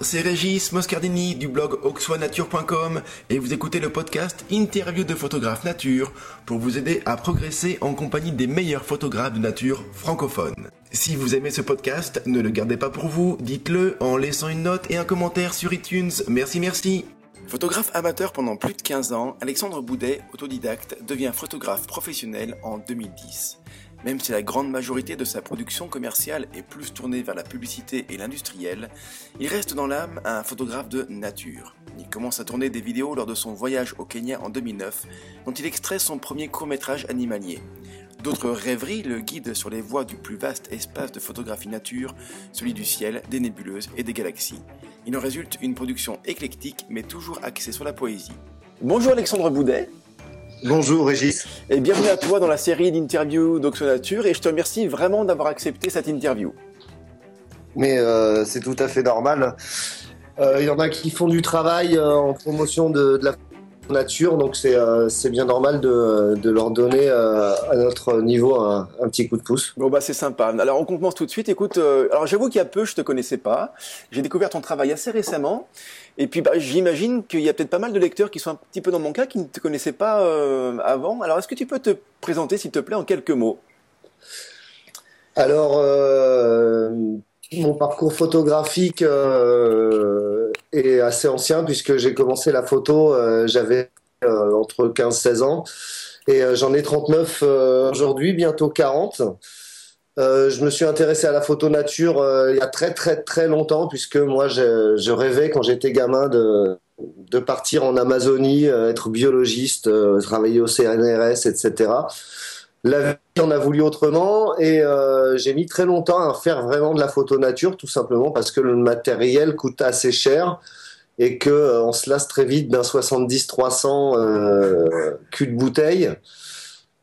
C'est Régis Moscardini du blog auxoinature.com et vous écoutez le podcast Interview de photographes nature pour vous aider à progresser en compagnie des meilleurs photographes de nature francophones. Si vous aimez ce podcast, ne le gardez pas pour vous, dites-le en laissant une note et un commentaire sur iTunes. Merci, merci. Photographe amateur pendant plus de 15 ans, Alexandre Boudet, autodidacte, devient photographe professionnel en 2010. Même si la grande majorité de sa production commerciale est plus tournée vers la publicité et l'industriel, il reste dans l'âme un photographe de nature. Il commence à tourner des vidéos lors de son voyage au Kenya en 2009, dont il extrait son premier court-métrage animalier. D'autres rêveries le guident sur les voies du plus vaste espace de photographie nature, celui du ciel, des nébuleuses et des galaxies. Il en résulte une production éclectique mais toujours axée sur la poésie. Bonjour Alexandre Boudet. Bonjour Régis. Et bienvenue à toi dans la série d'interviews d'Oxonature et je te remercie vraiment d'avoir accepté cette interview. Mais euh, c'est tout à fait normal. Euh, il y en a qui font du travail euh, en promotion de, de la nature, donc c'est euh, bien normal de, de leur donner euh, à notre niveau un, un, petit coup de pouce. Bon bah c'est sympa. Alors on commence tout de suite. Écoute, euh, alors j'avoue qu'il y a peu je te connaissais pas. J'ai découvert ton travail assez récemment. Et puis bah, j'imagine qu'il y a peut-être pas mal de lecteurs qui sont un petit peu dans mon cas qui ne te connaissaient pas avant. Alors est-ce que tu peux te présenter s'il te plaît en quelques mots? Alors mon parcours photographique euh, est assez ancien puisque j'ai commencé la photo, euh, j'avais euh, entre 15-16 ans et euh, j'en ai 39 euh, aujourd'hui, bientôt 40. je me suis intéressé à la photo nature il y a très très très longtemps puisque moi je, je rêvais quand j'étais gamin de, de partir en Amazonie, être biologiste, travailler au CNRS, etc. La vie en a voulu autrement et euh, j'ai mis très longtemps à faire vraiment de la photo nature, tout simplement parce que le matériel coûte assez cher et que euh, on se lasse très vite d'un 70-300 euh, cul de bouteille.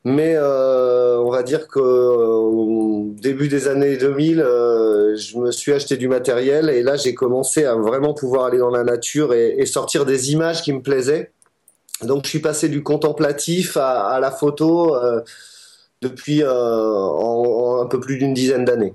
Mais euh, on va dire qu'au début des années 2000, euh, je me suis acheté du matériel et là j'ai commencé à vraiment pouvoir aller dans la nature et, et, sortir des images qui me plaisaient. Donc je suis passé du contemplatif à, à la photo. Euh, depuis euh, un peu plus d'une dizaine d'années.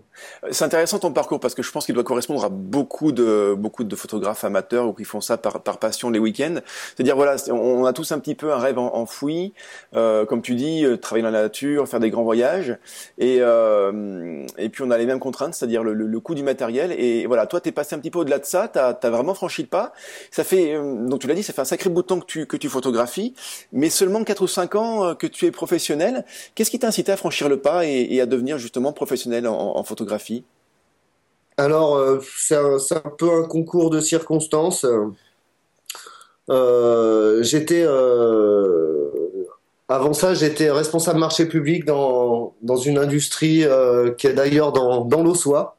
C'est intéressant ton parcours parce que je pense qu'il doit correspondre à beaucoup de beaucoup de photographes amateurs ou qui font ça par, par passion les week-ends. C'est-à-dire voilà, on a tous un petit peu un rêve enfoui, euh, comme tu dis, euh, travailler dans la nature, faire des grands voyages, et euh, et puis on a les mêmes contraintes, c'est-à-dire le, le, le, coût du matériel. Et voilà, toi t'es passé un petit peu au-delà de ça, t'as as vraiment franchi le pas. Ça fait, euh, donc tu l'as dit, ça fait un sacré bout de temps que tu que tu photographies, mais seulement 4 ou 5 ans euh, que tu es professionnel. Qu'est-ce qui t'a incité à franchir le pas et, et à devenir justement professionnel en, en photographie? Photographie Alors, euh, c'est un, un, peu un concours de circonstances. Euh, j'étais euh, avant ça, j'étais responsable marché public dans, dans une industrie qui est d'ailleurs dans, dans l'Ossois.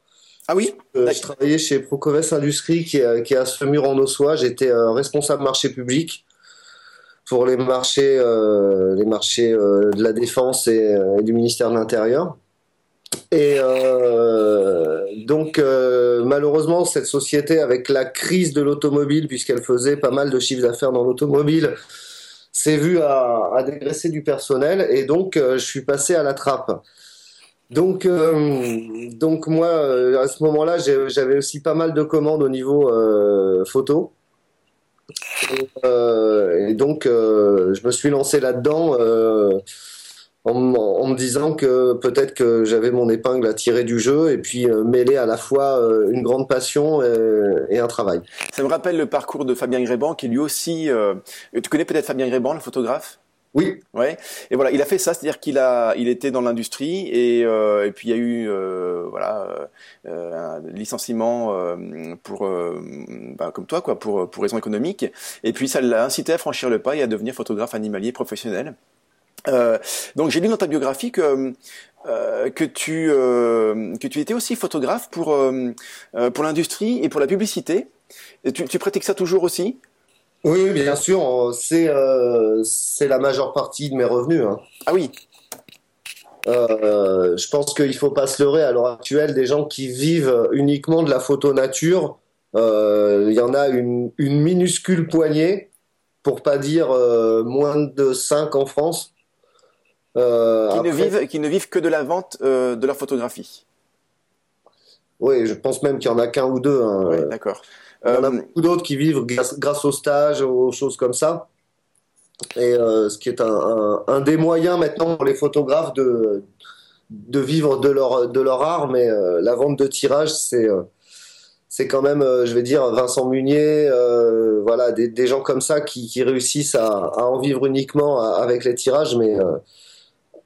Ah oui? Je travaillais chez Procoves Industrie qui est, qui est à Semur en Ossois. J'étais responsable marché public pour les marchés, les marchés de la défense et, et du ministère de l'Intérieur. Et euh, donc, euh, malheureusement, cette société, avec la crise de l'automobile, puisqu'elle faisait pas mal de chiffres d'affaires dans l'automobile, s'est vue à, dégraisser du personnel. Et donc, euh, je suis passé à la trappe. Donc, donc moi, à ce moment-là, j'avais aussi pas mal de commandes au niveau photo. Et donc, je me suis lancé là-dedans en, en, me disant que peut-être que j'avais mon épingle à tirer du jeu et puis euh, mêler à la fois euh, une grande passion et, et, un travail. Ça me rappelle le parcours de Fabien Gréban qui lui aussi... Euh, tu connais peut-être Fabien Gréban, le photographe? Oui. Ouais. Et voilà, il a fait ça, c'est-à-dire qu'il a, il était dans l'industrie et, euh, et puis il y a eu, euh, voilà, euh, un licenciement pour, bah, comme toi, quoi, pour pour raisons économiques. Et puis ça l'a incité à franchir le pas et à devenir photographe animalier professionnel. Euh, donc j'ai lu dans ta biographie que euh, que tu euh, que tu étais aussi photographe pour pour l'industrie et pour la publicité. Et tu, tu pratiques ça toujours aussi? Oui, bien sûr. C'est c'est la majeure partie de mes revenus. Hein. Ah oui. je pense qu'il faut pas se leurrer à l'heure actuelle des gens qui vivent uniquement de la photo nature. Il y en a une, une minuscule poignée, pour pas dire moins de 5 en France euh, qui, après... ne vivent, qui ne vivent que de la vente euh, de leur photographie. Oui, je pense même qu'il y en a qu'un ou deux. Hein. Ouais, D'accord. Il y en a beaucoup d'autres qui vivent grâce, au stage, aux choses comme ça. Et ce qui est un, un, des moyens maintenant pour les photographes de, de vivre de leur, de leur art, mais la vente de tirage, c'est c'est quand même, je vais dire, Vincent Munier, voilà, des, des, gens comme ça qui, qui réussissent à, à, en vivre uniquement avec les tirages, mais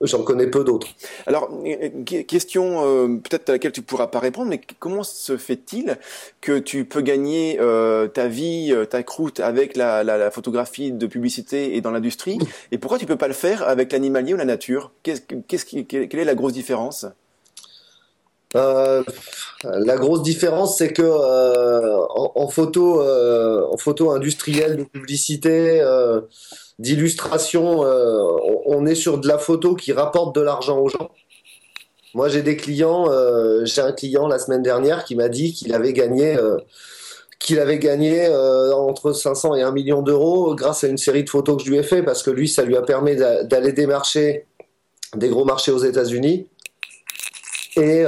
J'en connais peu d'autres. Alors, euh, question euh, peut-être à laquelle tu pourras pas répondre, mais comment se fait-il que tu peux gagner euh, ta vie, ta croûte avec la, la, la, photographie de publicité et dans l'industrie, et pourquoi tu peux pas le faire avec l'animalier ou la nature? Qu'est-ce, qu'est-ce qui, Quelle est la grosse différence? Euh, la grosse différence, c'est que euh, en, en, photo, euh, en photo industrielle de publicité, d'illustration, euh, on, est sur de la photo qui rapporte de l'argent aux gens. Moi, j'ai des clients. Euh, j'ai un client la semaine dernière qui m'a dit qu'il avait gagné, euh, qu'il avait gagné entre 500 et 1 million d'euros grâce à une série de photos que je lui ai fait parce que lui, ça lui a permis d'aller démarcher des gros marchés aux États-Unis. Et,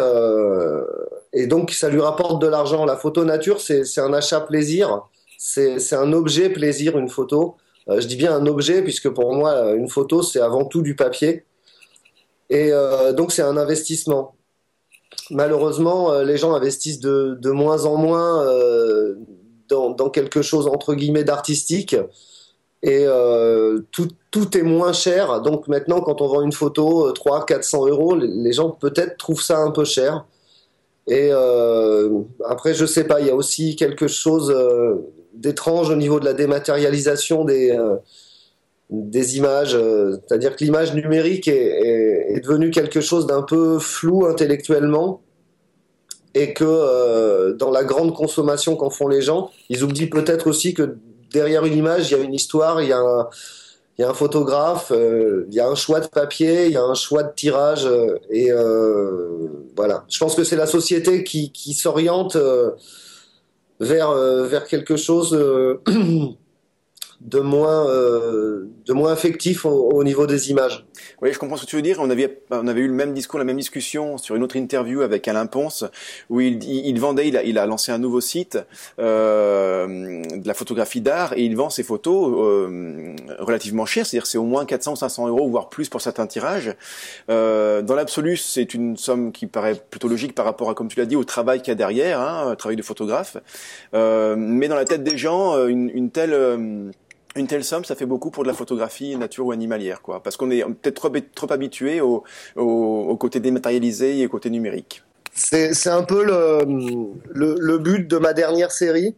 et donc, ça lui rapporte de l'argent. La photo nature, c'est un achat plaisir. C'est un objet plaisir, une photo. Euh, je dis bien un objet, puisque pour moi, une photo, c'est avant tout du papier. Et euh, donc, c'est un investissement. Malheureusement, euh, les gens investissent de, de moins en moins dans, dans, quelque chose, entre guillemets, d'artistique. Et tout, tout, est moins cher. Donc maintenant, quand on vend une photo 300, 400 euros, les gens peut-être trouvent ça un peu cher. Et après, je sais pas, il y a aussi quelque chose d'étrange au niveau de la dématérialisation des, euh, des images. Euh, c'est-à-dire que l'image numérique est, devenue quelque chose d'un peu flou intellectuellement et que euh, dans la grande consommation qu'en font les gens, ils oublient peut-être aussi que derrière une image, il y a une histoire, il y a un, photographe, il y a un choix de papier, il y a un choix de tirage, et voilà. Je pense que c'est la société qui s'oriente vers, euh, vers quelque chose euh, de moins, euh, de moins affectif au, niveau des images. Oui, je comprends ce que tu veux dire. On avait, on avait eu le même discours, la même discussion sur une autre interview avec Alain Ponce, où il, il, vendait, il a, il a, lancé un nouveau site euh, de la photographie d'art, et il vend ses photos euh, relativement chères, c'est-à-dire c'est au moins 400 ou 500 euros, voire plus pour certains tirages. Euh, dans l'absolu, c'est une somme qui paraît plutôt logique par rapport à, comme tu l'as dit, au travail qu'il y a derrière, hein, travail de photographe. Euh, mais dans la tête des gens, euh, une, une telle une telle somme, ça fait beaucoup pour de la photographie nature ou animalière, quoi, parce qu'on est peut-être trop, habitué au, côté dématérialisé et au côté numérique. C'est un peu le, but de ma dernière série.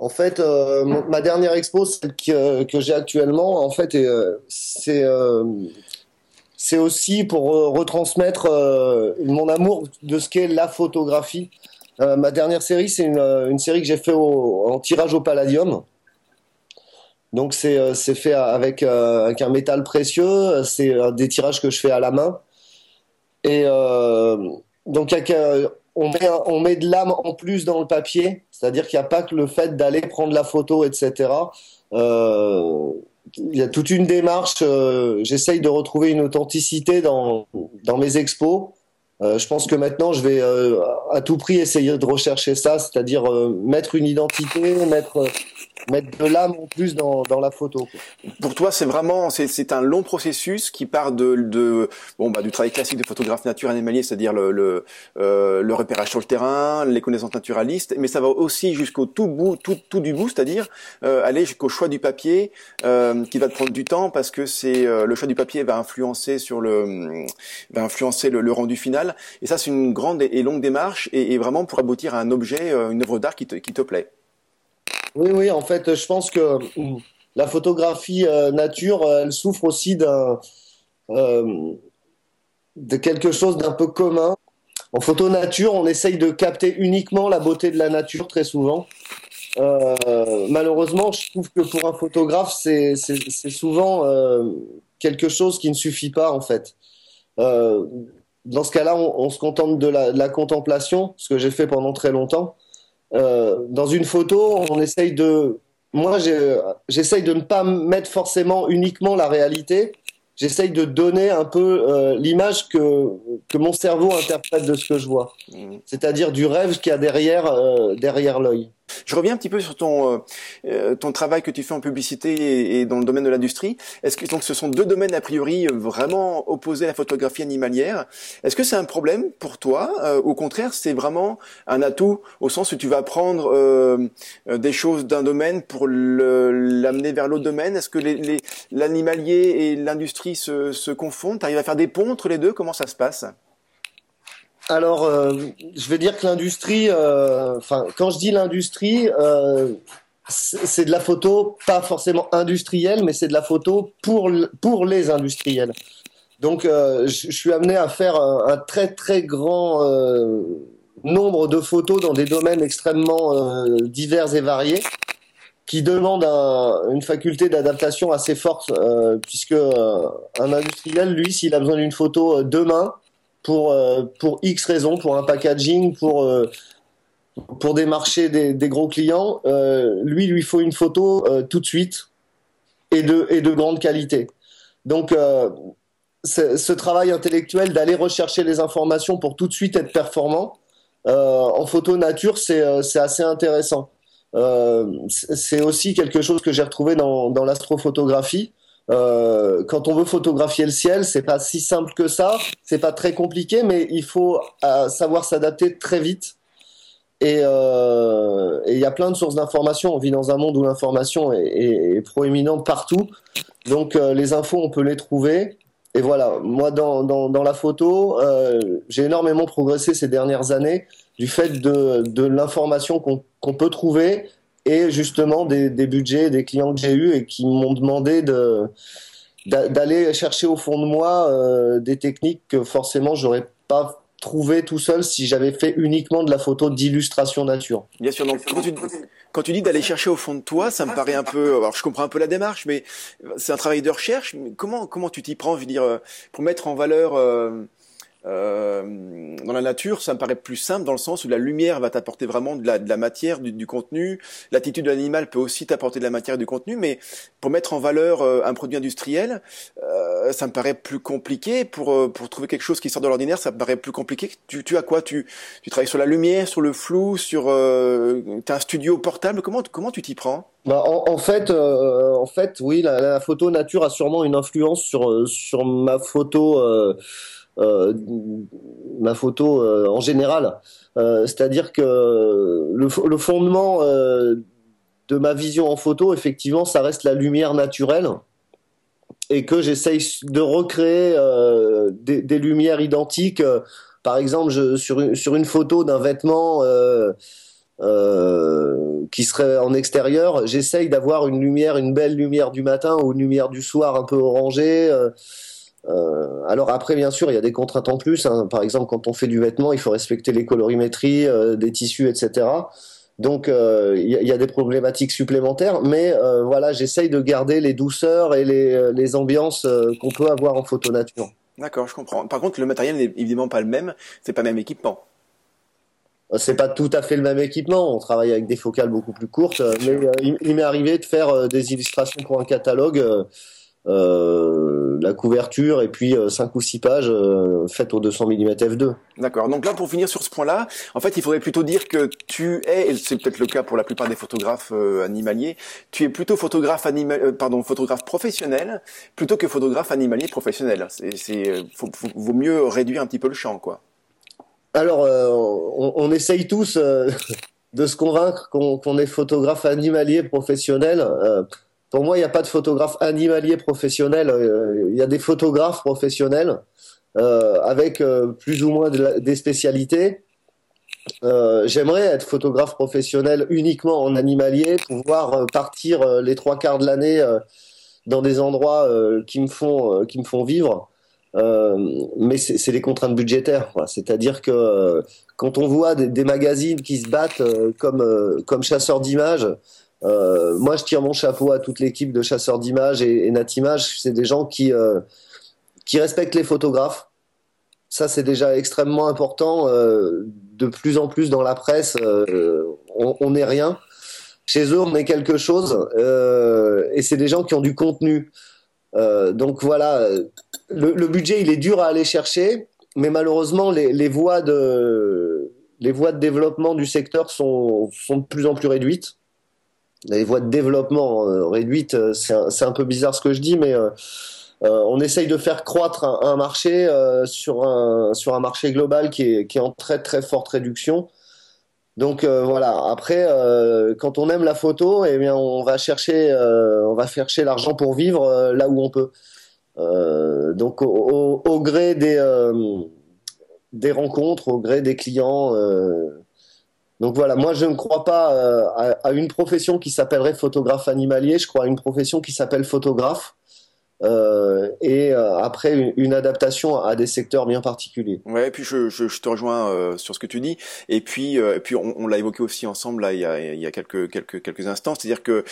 En fait, euh, ma dernière expo, celle que, j'ai actuellement, en fait, euh, c'est euh, c'est aussi pour retransmettre mon amour de ce qu'est la photographie. ma dernière série, c'est une, une série que j'ai fait en tirage au Palladium. Donc c'est euh, c'est fait avec, euh, avec un métal précieux, c'est des tirages que je fais à la main. Et euh, donc on met, on met de l'âme en plus dans le papier, c'est-à-dire qu'il n'y a pas que le fait d'aller prendre la photo, etc. Il y a toute une démarche. J'essaye de retrouver une authenticité dans, dans mes expos. Je pense que maintenant, je vais à tout prix essayer de rechercher ça, c'est-à-dire mettre une identité, mettre mettre de l'âme en plus dans, dans la photo. Pour toi, c'est vraiment c'est un long processus qui part de, de bon bah du travail classique de photographe nature animalier, c'est-à-dire le le, euh, le, repérage sur le terrain, les connaissances naturalistes, mais ça va aussi jusqu'au tout bout, tout, tout du bout, c'est-à-dire euh, aller jusqu'au choix du papier, euh, qui va te prendre du temps parce que c'est euh, le choix du papier va influencer sur le va influencer le, rendu final. Et ça, c'est une grande et, longue démarche et, et, vraiment pour aboutir à un objet, euh, une œuvre d'art qui te, qui te plaît. Oui, oui, en fait, je pense que la photographie euh, nature, euh, elle souffre aussi d'un euh, de quelque chose d'un peu commun. En photo nature, on essaye de capter uniquement la beauté de la nature très souvent. malheureusement, je trouve que pour un photographe, c'est souvent quelque chose qui ne suffit pas en fait. dans ce cas-là, on, se contente de la contemplation, ce que j'ai fait pendant très longtemps. Euh, dans une photo, on essaye de. Moi, j'essaye de ne pas mettre forcément uniquement la réalité. J'essaye de donner un peu euh, l'image que, que mon cerveau interprète de ce que je vois. Mmh. C'est-à-dire du rêve qu'il y a derrière, euh, derrière l'œil. Je reviens un petit peu sur ton euh, euh, ton travail que tu fais en publicité et, dans le domaine de l'industrie. Est-ce que donc ce sont deux domaines a priori vraiment opposés à la photographie animalière Est-ce que c'est un problème pour toi euh, Au contraire, c'est vraiment un atout au sens où tu vas prendre des choses d'un domaine pour l'amener vers l'autre domaine? Est-ce que l'animalier et l'industrie se, se confondent? Tu à faire des ponts entre les deux? Comment ça se passe? Alors, euh, je vais dire que l'industrie, euh, enfin, quand je dis l'industrie, euh, c'est de la photo pas forcément industrielle, mais c'est de la photo pour pour les industriels. Donc, je, suis amené à faire un, très très grand nombre de photos dans des domaines extrêmement divers et variés, qui demandent une faculté d'adaptation assez forte, puisque un industriel, lui, s'il a besoin d'une photo demain pour, euh, pour X raisons, pour un packaging, pour, euh, pour démarcher des, des gros clients, euh, lui, lui faut une photo tout de suite et de, et de grande qualité. Donc, ce travail intellectuel d'aller rechercher les informations pour tout de suite être performant, en photo nature, c'est assez intéressant. c'est aussi quelque chose que j'ai retrouvé dans, dans l'astrophotographie. Euh, quand on veut photographier le ciel, c'est pas si simple que ça. C'est pas très compliqué, mais il faut euh, savoir s'adapter très vite. Euh, et il y a plein de sources d'informations. On vit dans un monde où l'information est, proéminente partout. Donc les infos, on peut les trouver. Et voilà, moi dans, la photo, j'ai énormément progressé ces dernières années du fait de l'information qu'on peut trouver et justement des, budgets, des clients que j'ai eus et qui m'ont demandé de d'aller chercher au fond de moi euh, des techniques que forcément j'aurais pas trouvé tout seul si j'avais fait uniquement de la photo d'illustration nature. Bien sûr, donc quand tu, quand tu dis d'aller chercher au fond de toi, ça me paraît un peu, alors je comprends un peu la démarche, mais c'est un travail de recherche. Comment comment tu t'y prends, je veux dire, euh, pour mettre en valeur euh, euh, dans la nature, ça me paraît plus simple dans le sens où la lumière va t'apporter vraiment de la, de la matière, du, du contenu. L'attitude de l'animal peut aussi t'apporter de la matière et du contenu, mais pour mettre en valeur euh, un produit industriel, euh, ça me paraît plus compliqué. Pour, euh, pour trouver quelque chose qui sort de l'ordinaire, ça me paraît plus compliqué. Tu, tu as quoi? Tu, tu travailles sur la lumière, sur le flou, sur... Euh, tu as un studio portable? Comment, comment tu t'y prends? Bah, en, en, fait, en fait, oui, la, la, photo nature a sûrement une influence sur, sur ma photo euh, ma photo euh, en général. Euh, c'est-à-dire que le, fondement de ma vision en photo, effectivement, ça reste la lumière naturelle et que j'essaye de recréer des, lumières identiques. par exemple, je, sur, une, sur une photo d'un vêtement qui serait en extérieur, j'essaye d'avoir une lumière, une belle lumière du matin ou une lumière du soir un peu orangée. Euh, alors après, bien sûr, il y a des contraintes en plus. Hein. Par exemple, quand on fait du vêtement, il faut respecter les colorimétries euh, des tissus, etc. Donc euh, il y, a des problématiques supplémentaires, mais voilà, j'essaye de garder les douceurs et les, les ambiances qu'on peut avoir en photo nature. D'accord, je comprends. Par contre, le matériel n'est évidemment pas le même, c'est pas le même équipement. C'est pas tout à fait le même équipement. On travaille avec des focales beaucoup plus courtes, mais il m'est arrivé de faire des illustrations pour un catalogue euh, la couverture et puis euh, cinq ou six pages euh, faites au 200 mm f2. D'accord. Donc là, pour finir sur ce point-là, en fait, il faudrait plutôt dire que tu es, et c'est peut-être le cas pour la plupart des photographes animaliers, tu es plutôt photographe animal, pardon, photographe professionnel plutôt que photographe animalier professionnel. C'est, c'est, vaut mieux réduire un petit peu le champ, quoi. Alors, on, on, essaye tous de se convaincre qu'on, qu'on est photographe animalier professionnel pour moi, il n'y a pas de photographe animalier professionnel. Euh, il y a des photographes professionnels euh, avec euh, plus ou moins des spécialités. J'aimerais être photographe professionnel uniquement en animalier, pouvoir partir les trois quarts de l'année dans des endroits qui me font qui me font vivre. mais c'est les contraintes budgétaires. C'est-à-dire que quand on voit des, des, magazines qui se battent comme comme chasseurs d'images euh, moi, je tire mon chapeau à toute l'équipe de chasseurs d'images et, Natimage. C'est des gens qui, euh, qui respectent les photographes. Ça, c'est déjà extrêmement important. Euh, de plus en plus dans la presse, on n'est rien. Chez eux, on est quelque chose. Et c'est des gens qui ont du contenu. donc voilà, le, le, budget, il est dur à aller chercher. Mais malheureusement, les, les voies de les voies de développement du secteur sont, sont de plus en plus réduites. Les voies de développement réduites, c'est un, peu bizarre ce que je dis, mais on essaye de faire croître un, marché sur, un, sur un marché global qui est, qui est en très très forte réduction. Donc voilà. Après, quand on aime la photo, eh bien, on va chercher, on va chercher l'argent pour vivre là où on peut. Euh, donc au, au, gré des, euh, des rencontres, au gré des clients. Euh, donc voilà, moi je ne crois pas à, à, une profession qui s'appellerait photographe animalier, je crois à une profession qui s'appelle photographe. Euh, et euh, après une, adaptation à des secteurs bien particuliers. Ouais, et puis je, je, je te rejoins euh, sur ce que tu dis. Et puis, et puis on, on l'a évoqué aussi ensemble là il y a, il y a quelques quelques quelques instants, c'est-à-dire que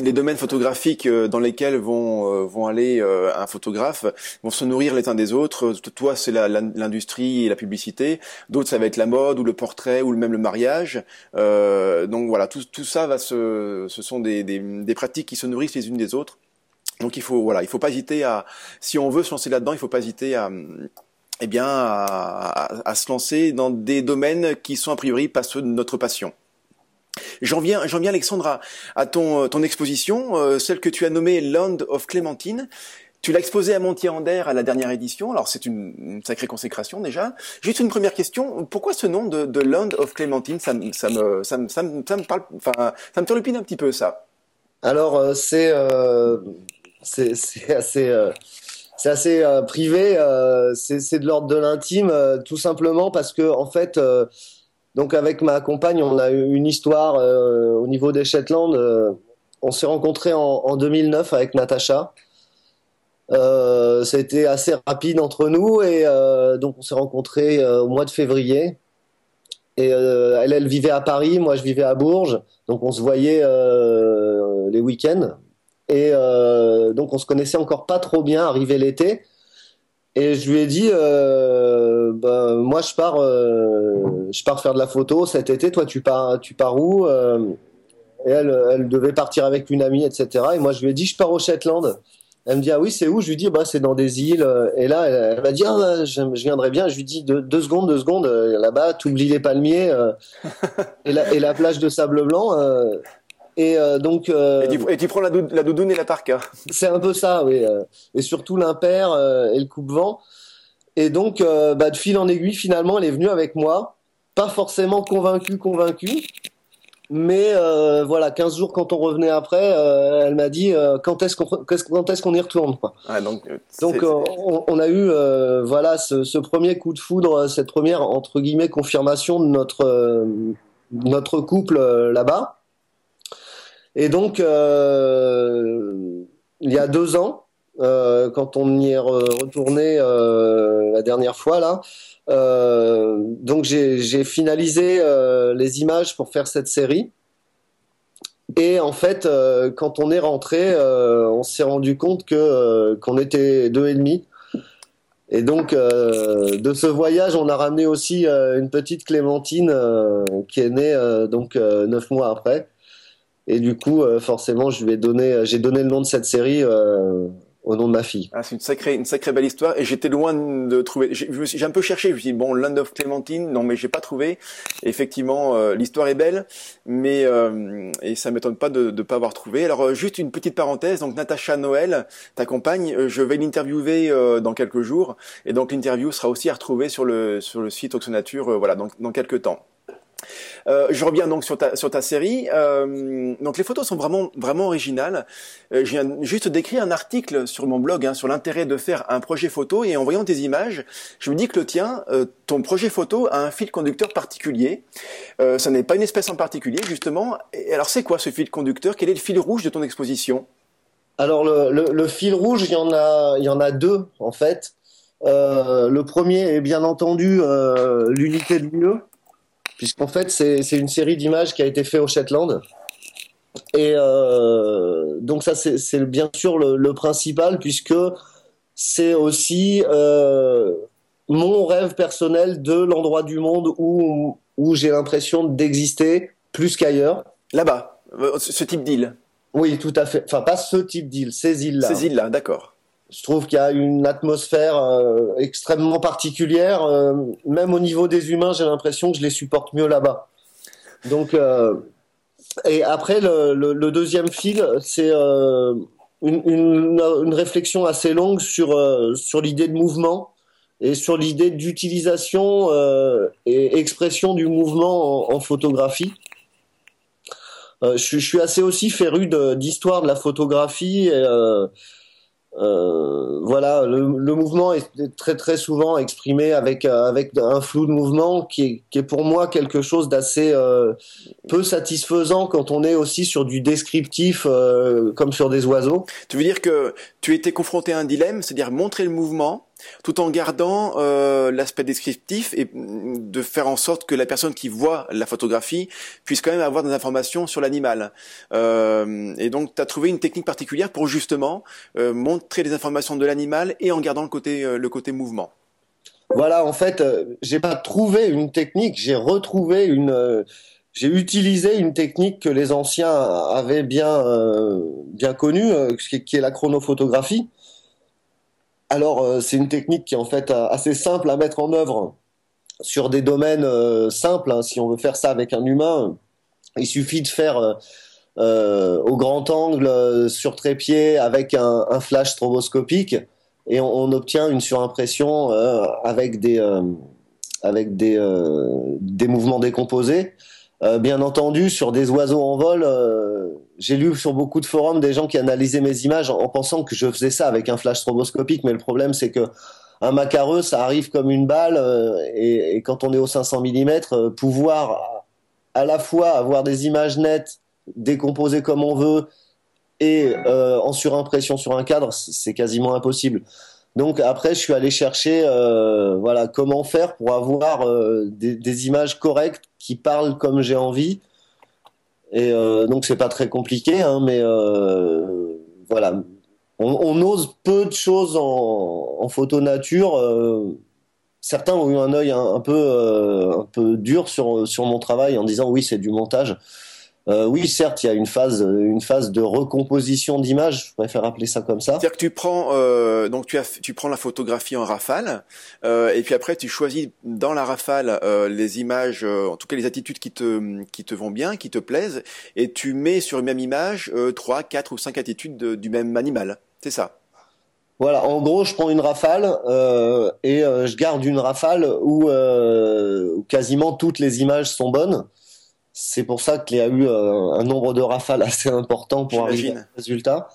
les domaines photographiques dans lesquels vont vont aller un photographe vont se nourrir les uns des autres. Toi, c'est l'industrie et la publicité. D'autres, ça va être la mode ou le portrait ou même le mariage. donc voilà, tout, tout ça va se, ce sont des, des, des pratiques qui se nourrissent les unes des autres. Donc il faut voilà, il faut pas hésiter à si on veut se lancer là-dedans, il faut pas hésiter à eh bien à, à, se lancer dans des domaines qui sont a priori pas ceux de notre passion. J'en viens, j'en viens Alexandre à, ton, ton exposition, euh, celle que tu as nommée Land of Clémentine. Tu l'as exposée à Montier-Ander à la dernière édition, alors c'est une, sacrée consécration déjà. Juste une première question, pourquoi ce nom de, de Land of Clémentine ça, ça, me, ça, me, ça, me, ça me parle, enfin, ça me turlupine un petit peu ça. Alors euh, c'est euh, c'est assez euh, assez euh, privé, euh, c'est de l'ordre de l'intime, tout simplement parce que en fait, donc avec ma compagne, on a eu une histoire au niveau des Shetland. on s'est rencontrés en, en, 2009 avec Natacha. Euh, assez rapide entre nous et donc on s'est rencontrés au mois de février. Et elle, elle vivait à Paris, moi je vivais à Bourges, donc on se voyait les week-ends et euh, donc on se connaissait encore pas trop bien, arrivé l'été. Et je lui ai dit, euh, ben, moi je pars, euh, je pars faire de la photo cet été. Toi tu pars, tu pars où Et elle, elle devait partir avec une amie, etc. Et moi je lui ai dit, je pars au Shetland. Elle me dit ah oui c'est où? Je lui dis bah c'est dans des îles. Et là elle, elle m'a dit ah je, je, viendrai bien. Je lui dis deux, deux secondes deux secondes là-bas tu oublies les palmiers et, la, et la plage de sable blanc. Et euh, donc. Euh, et, tu, prends la, doudoune et la parka. C'est un peu ça, oui. Euh. et surtout l'impair et le coupe-vent. Et donc, bah, de fil en aiguille, finalement, elle est venue avec moi. Pas forcément convaincue, convaincue. Mais voilà, 15 jours quand on revenait après, elle m'a dit quand est-ce qu'on quand est-ce qu'on y retourne quoi. Ah, donc donc on, on, a eu voilà ce, ce, premier coup de foudre, cette première entre guillemets confirmation de notre notre couple là-bas. Et donc, euh, il y a deux ans, euh, quand on y est retourné euh, la dernière fois là, donc j'ai finalisé les images pour faire cette série. Et en fait, quand on est rentré, on s'est rendu compte que qu'on était deux et demi. Et donc, de ce voyage, on a ramené aussi une petite Clémentine qui est née donc neuf mois après. Et du coup, euh, forcément, je lui ai donné, euh, j'ai donné le nom de cette série euh, au nom de ma fille. Ah, c'est une sacrée, une sacrée belle histoire. Et j'étais loin de trouver. J'ai un peu cherché. Je me suis dit bon, Land of Clémentine. Non, mais j'ai pas trouvé. effectivement, l'histoire est belle, mais et ça m'étonne pas de ne pas avoir trouvé. Alors, juste une petite parenthèse. Donc, Natacha Noël, ta compagne, je vais l'interviewer dans quelques jours. Et donc, l'interview sera aussi à retrouver sur le sur le site Oxonature. voilà, dans dans quelques temps. Euh, je reviens donc sur ta, sur ta série. Euh, donc les photos sont vraiment, vraiment originales. Euh, je viens juste d'écrire un article sur mon blog hein, sur l'intérêt de faire un projet photo et en voyant tes images, je me dis que le tien, euh, ton projet photo a un fil conducteur particulier. Euh, ça n'est pas une espèce en particulier justement. Et alors c'est quoi ce fil conducteur? Quel est le fil rouge de ton exposition? Alors le, le, le, fil rouge, il y en a, il y en a deux en fait. le premier est bien entendu l'unité de lieu puisqu'en fait c'est une série d'images qui a été faite au Shetland. Et euh, donc ça c'est bien sûr le, le, principal puisque c'est aussi euh, mon rêve personnel de l'endroit du monde où, où j'ai l'impression d'exister plus qu'ailleurs. Là-bas, ce type d'île. Oui, tout à fait. Enfin, pas ce type d'île, ces îles-là. Ces îles-là, d'accord. Je trouve qu'il y a une atmosphère euh, extrêmement particulière. Euh, même au niveau des humains, j'ai l'impression que je les supporte mieux là-bas. Donc, euh, et après, le, deuxième fil, c'est une, réflexion assez longue sur, l'idée de mouvement et sur l'idée d'utilisation et expression du mouvement en, photographie. Je, suis assez aussi féru d'histoire de, la photographie. Voilà, le, le, mouvement est très très souvent exprimé avec avec un flou de mouvement qui est, qui est pour moi quelque chose d'assez euh, peu satisfaisant quand on est aussi sur du descriptif euh, comme sur des oiseaux. Tu veux dire que tu étais confronté à un dilemme, c'est-à-dire montrer le mouvement tout en gardant euh, l'aspect descriptif et de faire en sorte que la personne qui voit la photographie puisse quand même avoir des informations sur l'animal. Euh, et donc, tu as trouvé une technique particulière pour justement euh, montrer les informations de l'animal et en gardant le côté, euh, le côté mouvement. Voilà, en fait, euh, j'ai pas trouvé une technique, j'ai retrouvé une euh, j'ai utilisé une technique que les anciens avaient bien bien connue, qui est la chronophotographie. Alors, euh, c'est une technique qui est en fait euh, assez simple à mettre en œuvre sur des domaines euh, simples. Hein. Si on veut faire ça avec un humain, il suffit de faire au grand angle sur trépied avec un, flash stroboscopique et on, obtient une surimpression avec des avec des, des mouvements décomposés. Bien entendu, sur des oiseaux en vol j'ai lu sur beaucoup de forums des gens qui analysaient mes images en, en, pensant que je faisais ça avec un flash stroboscopique, mais le problème c'est que un macareux, ça arrive comme une balle, euh, et, et, quand on est au 500 mm, euh, pouvoir à la fois avoir des images nettes, décomposées comme on veut, et euh, en surimpression sur un cadre, c'est quasiment impossible. Donc après, je suis allé chercher, euh, voilà, comment faire pour avoir euh, des, images correctes qui parlent comme j'ai envie, et euh, donc c'est pas très compliqué, hein, mais euh, voilà, on, on, ose peu de choses en, en photo nature. Certains ont eu un œil un, un peu un peu dur sur sur mon travail en disant oui c'est du montage. Euh, oui, certes, il y a une phase, une phase de recomposition d'image. Je préfère appeler ça comme ça. C'est-à-dire que tu prends, euh, donc tu, as, tu prends la photographie en rafale, euh, et puis après tu choisis dans la rafale euh, les images, euh, en tout cas les attitudes qui te, qui te vont bien, qui te plaisent, et tu mets sur une même image euh, trois, quatre ou cinq attitudes de, du même animal. C'est ça. Voilà, en gros, je prends une rafale euh, et euh, je garde une rafale où, euh, où, quasiment toutes les images sont bonnes. C'est pour ça qu'il y a eu euh, un nombre de rafales assez important pour arriver à résultat.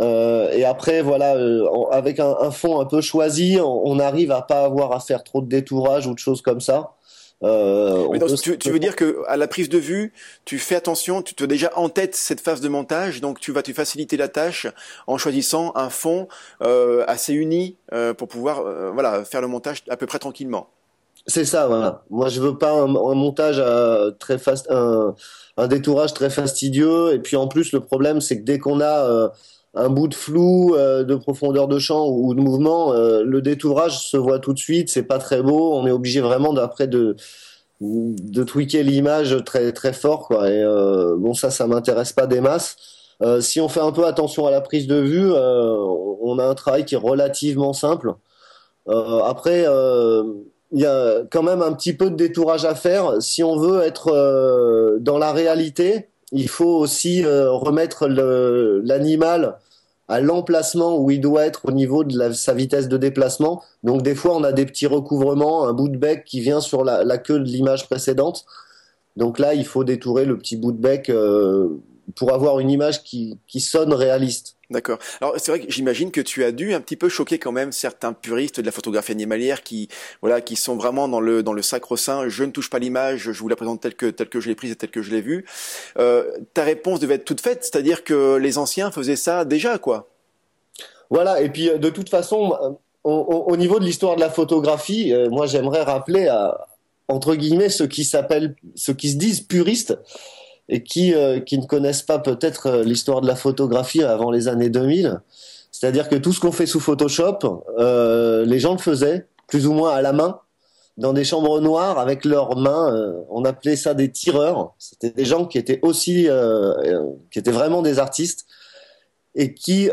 Euh, et après, voilà, euh, avec un, un, fond un peu choisi, on, on, arrive à pas avoir à faire trop de détourage ou de choses comme ça. Euh, donc, tu, tu, veux dire que à la prise de vue, tu fais attention, tu te déjà en tête cette phase de montage, donc tu vas te faciliter la tâche en choisissant un fond assez uni pour pouvoir voilà faire le montage à peu près tranquillement. C'est ça, voilà. Moi, je veux pas un, montage à très fast, un, un, détourage très fastidieux. Et puis en plus, le problème, c'est que dès qu'on a euh, un bout de flou, euh, de profondeur de champ ou de mouvement, euh, le détourage se voit tout de suite. C'est pas très beau. On est obligé vraiment d'après de de tweaker l'image très très fort, quoi. Et euh, bon, ça, ça m'intéresse pas des masses. Euh, si on fait un peu attention à la prise de vue, on a un travail qui est relativement simple. après il y a quand même un petit peu de détourage à faire. Si on veut être euh, dans la réalité, il faut aussi euh, remettre l'animal à l'emplacement où il doit être au niveau de la, sa vitesse de déplacement. Donc des fois, on a des petits recouvrements, un bout de bec qui vient sur la, queue de l'image précédente. Donc là, il faut détourer le petit bout de bec euh, pour avoir une image qui sonne réaliste. D'accord. Alors c'est vrai que j'imagine que tu as dû un petit peu choquer quand même certains puristes de la photographie animalière qui voilà qui sont vraiment dans le dans le sacro-saint. Je ne touche pas l'image, je vous la présente telle que telle que je l'ai prise et telle que je l'ai vue. Euh, ta réponse devait être toute faite, c'est-à-dire que les anciens faisaient ça déjà quoi. Voilà. Et puis de toute façon, au, au niveau de l'histoire de la photographie, euh, moi j'aimerais rappeler à entre guillemets ceux qui s'appellent ceux qui se disent puristes et qui, euh, qui ne connaissent pas peut-être euh, l'histoire de la photographie avant les années 2000. C'est-à-dire que tout ce qu'on fait sous Photoshop, euh, les gens le faisaient plus ou moins à la main, dans des chambres noires avec leurs mains. On appelait ça des tireurs. C'était des gens qui étaient aussi, qui étaient vraiment des artistes. et qui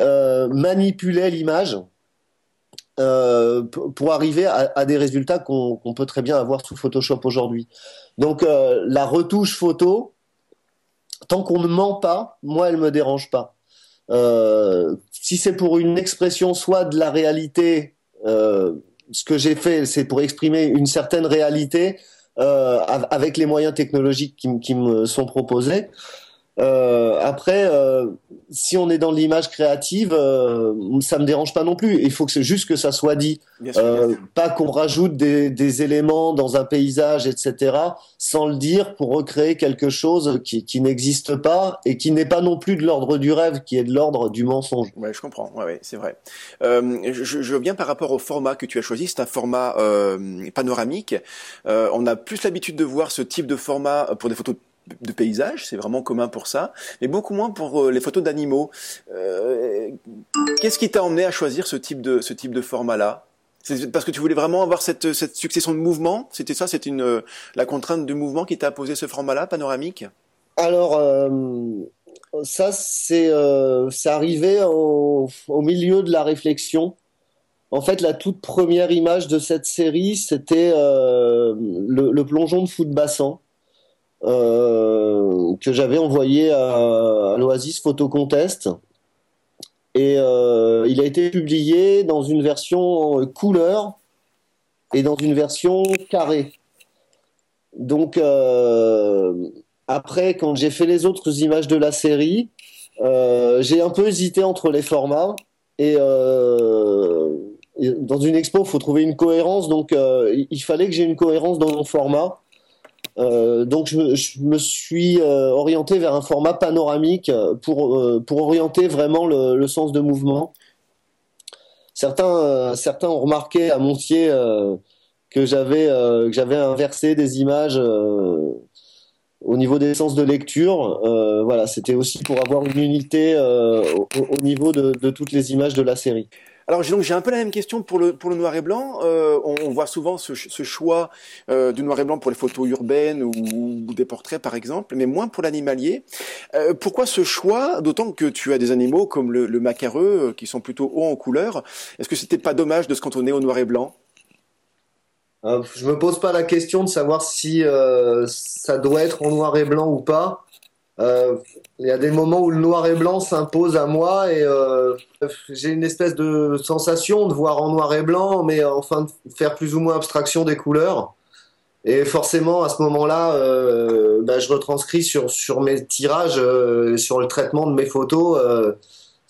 manipulait l'image pour arriver à, des résultats qu'on peut très bien avoir sous Photoshop aujourd'hui. Donc la retouche photo, tant qu'on ne ment pas, moi elle me dérange pas. si c'est pour une expression soit de la réalité ce que j'ai fait, c'est pour exprimer une certaine réalité euh, avec les moyens technologiques qui me sont proposés. Euh, après, euh, si on est dans l'image créative, euh, ça me dérange pas non plus. Il faut que c'est juste que ça soit dit, euh, pas qu'on rajoute des, des, éléments dans un paysage, etc., sans le dire pour recréer quelque chose qui, qui n'existe pas et qui n'est pas non plus de l'ordre du rêve, qui est de l'ordre du mensonge. Ouais, je comprends. Ouais, ouais c'est vrai. Euh, je, je viens par rapport au format que tu as choisi. C'est un format panoramique. on a plus l'habitude de voir ce type de format pour des photos de paysages, c'est vraiment commun pour ça, mais beaucoup moins pour euh, les photos d'animaux. Euh, qu'est-ce qui t'a emmené à choisir ce type de ce type de format-là? C'est parce que tu voulais vraiment avoir cette, cette succession de mouvements? C'était ça, c'est une la contrainte de mouvement qui t'a imposé ce format-là, panoramique? Alors euh, ça c'est arrivé au, milieu de la réflexion. En fait, la toute première image de cette série, c'était le, le, plongeon de foot bassin euh, que j'avais envoyé à, l'Oasis Photo Contest. Et euh, il a été publié dans une version couleur et dans une version carrée. Donc euh, après, quand j'ai fait les autres images de la série, j'ai un peu hésité entre les formats et dans une expo, il faut trouver une cohérence. Donc, il fallait que j'ai une cohérence dans mon format. Euh, donc je me, suis euh, orienté vers un format panoramique pour, euh, pour orienter vraiment le, sens de mouvement. Certains, certains ont remarqué à Montier que j'avais inversé des images au niveau des sens de lecture. voilà, c'était aussi pour avoir une unité au, niveau de toutes les images de la série. Alors donc j'ai un peu la même question pour le pour le noir et blanc. Euh, on, voit souvent ce, ce choix euh, du noir et blanc pour les photos urbaines ou, des portraits par exemple, mais moins pour l'animalier. Euh, pourquoi ce choix? D'autant que tu as des animaux comme le, le macareux euh, qui sont plutôt hauts en couleur. Est-ce que c'était pas dommage de se cantonner au noir et blanc? Euh, Je me pose pas la question de savoir si ça doit être en noir et blanc ou pas. Euh, il y a des moments où le noir et blanc s'impose à moi et euh, j'ai une espèce de sensation de voir en noir et blanc, mais enfin de faire plus ou moins abstraction des couleurs. Et forcément, à ce moment-là, euh, bah, je retranscris sur, sur mes tirages, sur le traitement de mes photos,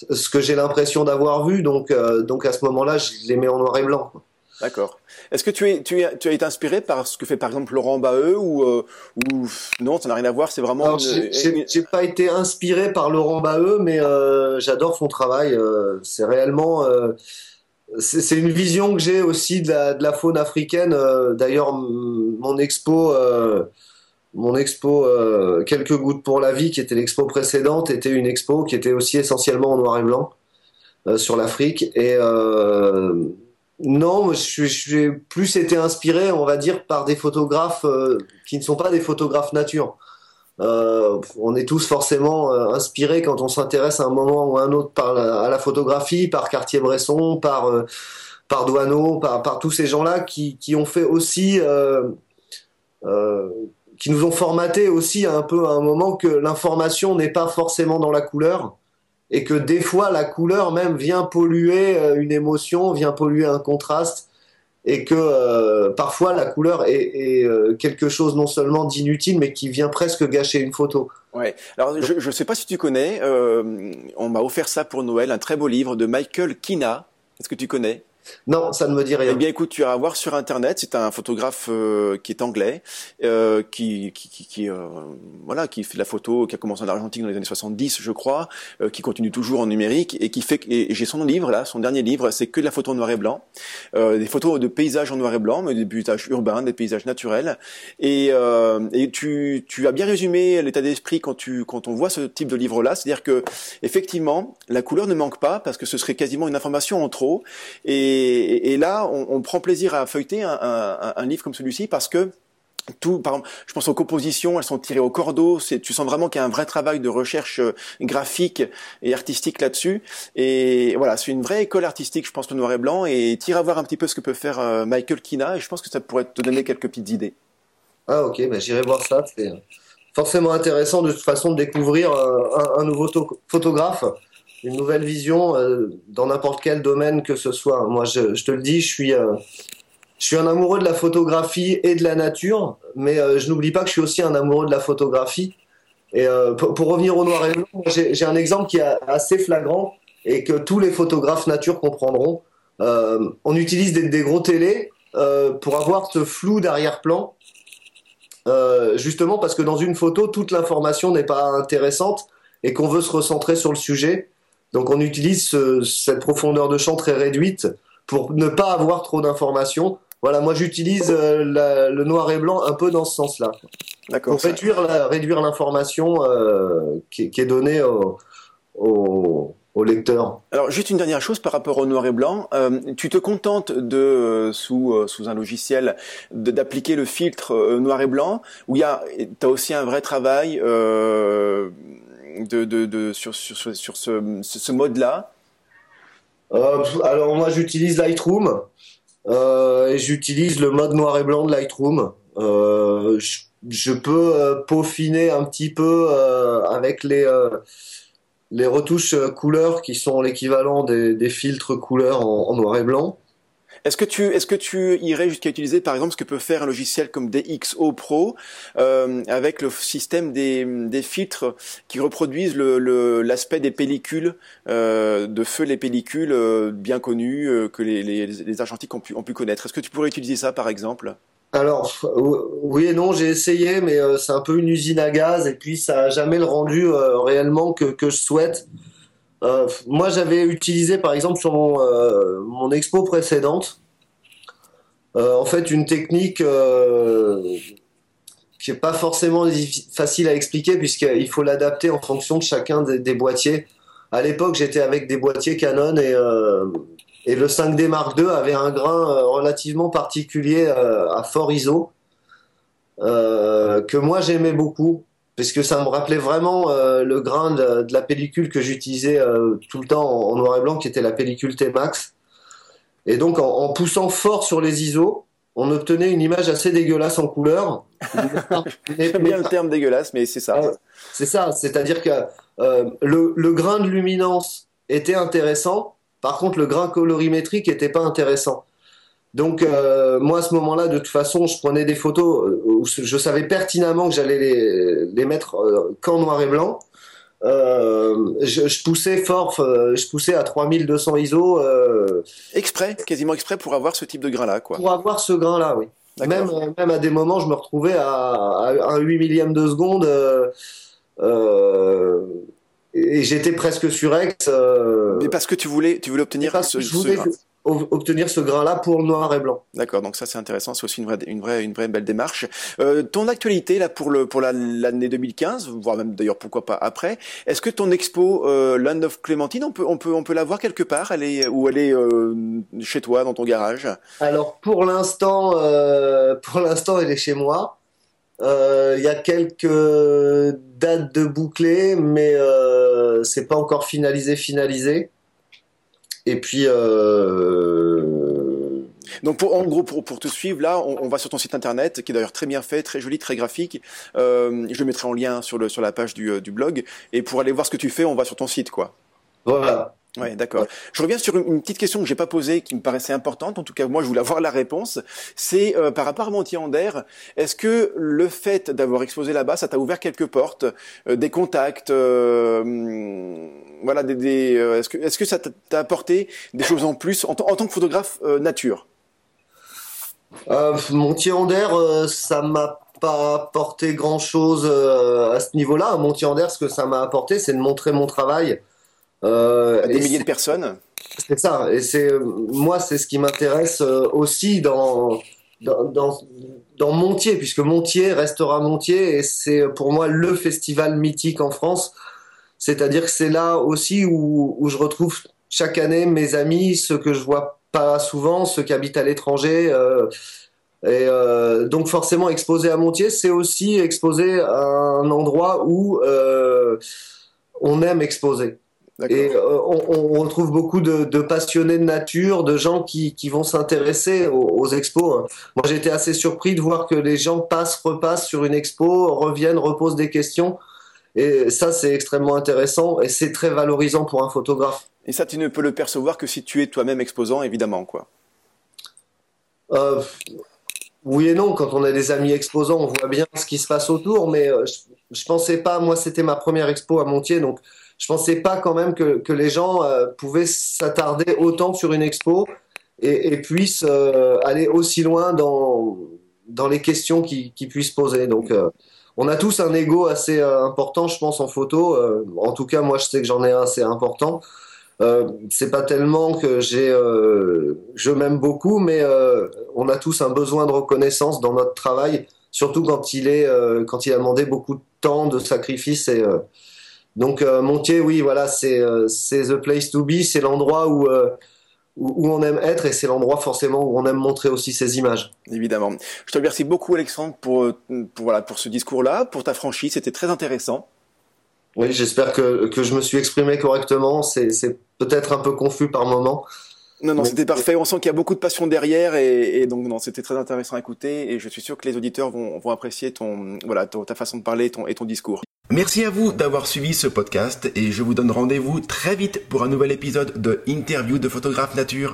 ce que j'ai l'impression d'avoir vu. Donc, donc à ce moment-là, je les mets en noir et blanc. D'accord. Est-ce que tu, es, tu, tu as été inspiré par ce que fait par exemple Laurent Baheux ou, euh, ou non, ça n'a rien à voir, c'est vraiment. J'ai pas été inspiré par Laurent Baheux, mais euh, j'adore son travail. Euh, c'est réellement. c'est une vision que j'ai aussi de la, de la, faune africaine. D'ailleurs, mon expo. mon expo quelques gouttes pour la vie qui était l'expo précédente était une expo qui était aussi essentiellement en noir et blanc sur l'Afrique et non, je, j'ai plus été inspiré, on va dire, par des photographes euh, qui ne sont pas des photographes nature. Euh, on est tous forcément euh, inspirés quand on s'intéresse à un moment ou à un autre à la photographie, par Cartier-Bresson, par par Douaneau, par, par tous ces gens-là qui, qui ont fait aussi, qui nous ont formaté aussi un peu à un moment que l'information n'est pas forcément dans la couleur et que des fois la couleur même vient polluer euh, une émotion, vient polluer un contraste et que euh, parfois la couleur est, euh, quelque chose non seulement d'inutile mais qui vient presque gâcher une photo. Ouais. Alors je ne sais pas si tu connais, on m'a offert ça pour Noël, un très beau livre de Michael Kina. Est-ce que tu connais? Non, ça ne me dit rien. Eh bien, écoute, tu vas voir sur Internet. C'est un photographe euh, qui est anglais, euh, qui, qui, qui, euh, voilà, qui fait de la photo, qui a commencé en Argentine dans les années 70, je crois, euh, qui continue toujours en numérique et qui fait. J'ai son livre là, son dernier livre, c'est que de la photo en noir et blanc, des photos de paysages en noir et blanc, mais des paysages urbains, des paysages naturels. Et, et tu, tu as bien résumé l'état d'esprit quand tu, quand on voit ce type de livre là, c'est-à-dire que effectivement, la couleur ne manque pas parce que ce serait quasiment une information en trop et et, là, on, prend plaisir à feuilleter un, livre comme celui-ci parce que tout, par exemple, je pense aux compositions, elles sont tirées au cordeau. Tu sens vraiment qu'il y a un vrai travail de recherche euh, graphique et artistique là-dessus. Et voilà, c'est une vraie école artistique, je pense, le noir et blanc. Et tire à voir un petit peu ce que peut faire euh, Michael Kina. Et je pense que ça pourrait te donner quelques petites idées. Ah ok, bah, j'irai voir ça. C'est forcément intéressant de toute façon de découvrir un, un nouveau photographe, une nouvelle vision dans n'importe quel domaine que ce soit. Moi, je, je te le dis, je suis je suis un amoureux de la photographie et de la nature, mais euh, je n'oublie pas que je suis aussi un amoureux de la photographie. Et euh, pour, revenir au noir et blanc, j'ai un exemple qui est assez flagrant et que tous les photographes nature comprendront. Euh, on utilise des, gros télés pour avoir ce flou d'arrière-plan, justement parce que dans une photo, toute l'information n'est pas intéressante et qu'on veut se recentrer sur le sujet. Donc on utilise cette profondeur de champ très réduite pour ne pas avoir trop d'informations voilà, moi j'utilise euh, le noir et blanc un peu dans ce sens-là. D'accord. Pour réduire réduire l'information euh, qui, est donnée au, au, lecteur. Alors juste une dernière chose par rapport au noir et blanc, euh, tu te contentes de sous sous un logiciel d'appliquer le filtre noir et blanc où il y a as aussi un vrai travail de, de, sur, sur, sur ce, ce mode-là. alors moi j'utilise Lightroom. Euh, et j'utilise le mode noir et blanc de Lightroom. Euh, je, peux euh, peaufiner un petit peu avec les les retouches couleurs qui sont l'équivalent des, filtres couleurs en, noir et blanc. Est-ce que tu est-ce que tu irais jusqu'à utiliser par exemple ce que peut faire un logiciel comme DxO Pro euh, avec le système des, des filtres qui reproduisent le, l'aspect des pellicules euh, de feu les pellicules euh, bien connues euh, que les, les, les argentiques ont pu ont pu connaître. Est-ce que tu pourrais utiliser ça par exemple? Alors oui et non, j'ai essayé, mais euh, c'est un peu une usine à gaz et puis ça a jamais le rendu réellement que, que je souhaite. Euh, moi, j'avais utilisé, par exemple, sur mon, euh, mon expo précédente, euh, en fait, une technique qui est pas forcément facile à expliquer puisqu'il faut l'adapter en fonction de chacun des, boîtiers. À l'époque, j'étais avec des boîtiers Canon et, et le 5D Mark II avait un grain relativement particulier à fort ISO que moi j'aimais beaucoup parce que ça me rappelait vraiment euh, le grain de, la pellicule que j'utilisais euh, tout le temps en, noir et blanc, qui était la pellicule T-Max. Et donc, en, poussant fort sur les ISO, on obtenait une image assez dégueulasse en couleur. J'aime bien le terme dégueulasse, mais c'est ça. c'est ça, c'est-à-dire que euh, le, le, grain de luminance était intéressant, par contre le grain colorimétrique n'était pas intéressant. Donc euh, moi à ce moment-là, de toute façon, je prenais des photos euh, où je savais pertinemment que j'allais les, les mettre euh, qu'en noir et blanc. Euh, je, je, poussais fort, je poussais à 3200 ISO. Euh, exprès, quasiment exprès pour avoir ce type de grain-là, quoi. Pour avoir ce grain-là, oui. Même, même à des moments, je me retrouvais à, à un 8 millième de seconde. Euh, et j'étais presque surex. Mais parce que tu voulais, tu voulais obtenir ce, ce grain obtenir ce grain-là pour le noir et blanc. D'accord, donc ça c'est intéressant, c'est aussi une vraie, une vraie, une vraie belle démarche. Euh, ton actualité là pour le pour l'année 2015, voire même d'ailleurs pourquoi pas après. Est-ce que ton expo euh, Land of Clémentine, on peut on peut on peut la voir quelque part? Elle est où elle est euh, chez toi dans ton garage? Alors pour l'instant, euh, pour l'instant elle est chez moi. Il y a quelques dates de bouclées, mais c'est pas encore finalisé finalisé. Et puis. Euh... Donc pour, en gros, pour, pour te suivre, là, on, on, va sur ton site internet, qui est d'ailleurs très bien fait, très joli, très graphique. Euh, je le mettrai en lien sur, le, sur la page du, euh, du blog. Et pour aller voir ce que tu fais, on va sur ton site, quoi. Voilà. Ouais, d'accord. Je reviens sur une, petite question que j'ai pas posée, qui me paraissait importante. En tout cas, moi, je voulais avoir la réponse. C'est euh, par rapport à Montier-Ander. Est-ce que le fait d'avoir exposé là-bas, ça t'a ouvert quelques portes, euh, des contacts, euh, voilà, des, des est-ce que est-ce que ça t'a apporté des choses en plus en, en tant que photographe nature? Montier-Ander, ça m'a pas apporté grand chose à ce niveau-là. Montier-Ander, ce que ça m'a apporté, c'est de montrer mon travail euh, des milliers de personnes. C'est ça. Et c'est moi, c'est ce qui m'intéresse euh, aussi dans, dans, dans dans Montier, puisque Montier restera Montier, et c'est pour moi le festival mythique en France. C'est-à-dire que c'est là aussi où, où je retrouve chaque année mes amis, ceux que je vois pas souvent, ceux qui habitent à l'étranger. Euh, Et euh, donc forcément exposer à Montier, c'est aussi exposer à un endroit où euh, on aime exposer. Et euh, on, on, retrouve beaucoup de, de, passionnés de nature, de gens qui, qui vont s'intéresser aux, aux, expos. Moi, j'étais assez surpris de voir que les gens passent, repassent sur une expo, reviennent, reposent des questions. Et ça, c'est extrêmement intéressant et c'est très valorisant pour un photographe. Et ça, tu ne peux le percevoir que si tu es toi-même exposant, évidemment, quoi. Euh, oui et non. Quand on a des amis exposants, on voit bien ce qui se passe autour, mais euh, je, je pensais pas. Moi, c'était ma première expo à Montier, donc je pensais pas quand même que, que les gens euh, pouvaient s'attarder autant sur une expo et, et puissent euh, aller aussi loin dans dans les questions qu'ils qui puissent poser. Donc euh, on a tous un ego assez euh, important, je pense, en photo. Euh, en tout cas, moi, je sais que j'en ai un assez important. Euh, c'est pas tellement que j'ai, je m'aime beaucoup, mais on a tous un besoin de reconnaissance dans notre travail, surtout quand il est, quand il a demandé beaucoup de temps, de sacrifice. Et donc Montier, oui, voilà, c'est c'est the place to be, c'est l'endroit où où, on aime être et c'est l'endroit forcément où on aime montrer aussi ses images. Évidemment. Je te remercie beaucoup Alexandre pour, pour, voilà, pour ce discours-là, pour ta franchise, c'était très intéressant. Oui, j'espère que, que je me suis exprimé correctement, c'est peut-être un peu confus par moment. Non, non, c'était parfait. On sent qu'il y a beaucoup de passion derrière et, et donc non, c'était très intéressant à écouter et je suis sûr que les auditeurs vont, vont apprécier ton, voilà, ton, ta façon de parler ton, et ton discours. Merci à vous d'avoir suivi ce podcast et je vous donne rendez-vous très vite pour un nouvel épisode de Interview de photographe nature.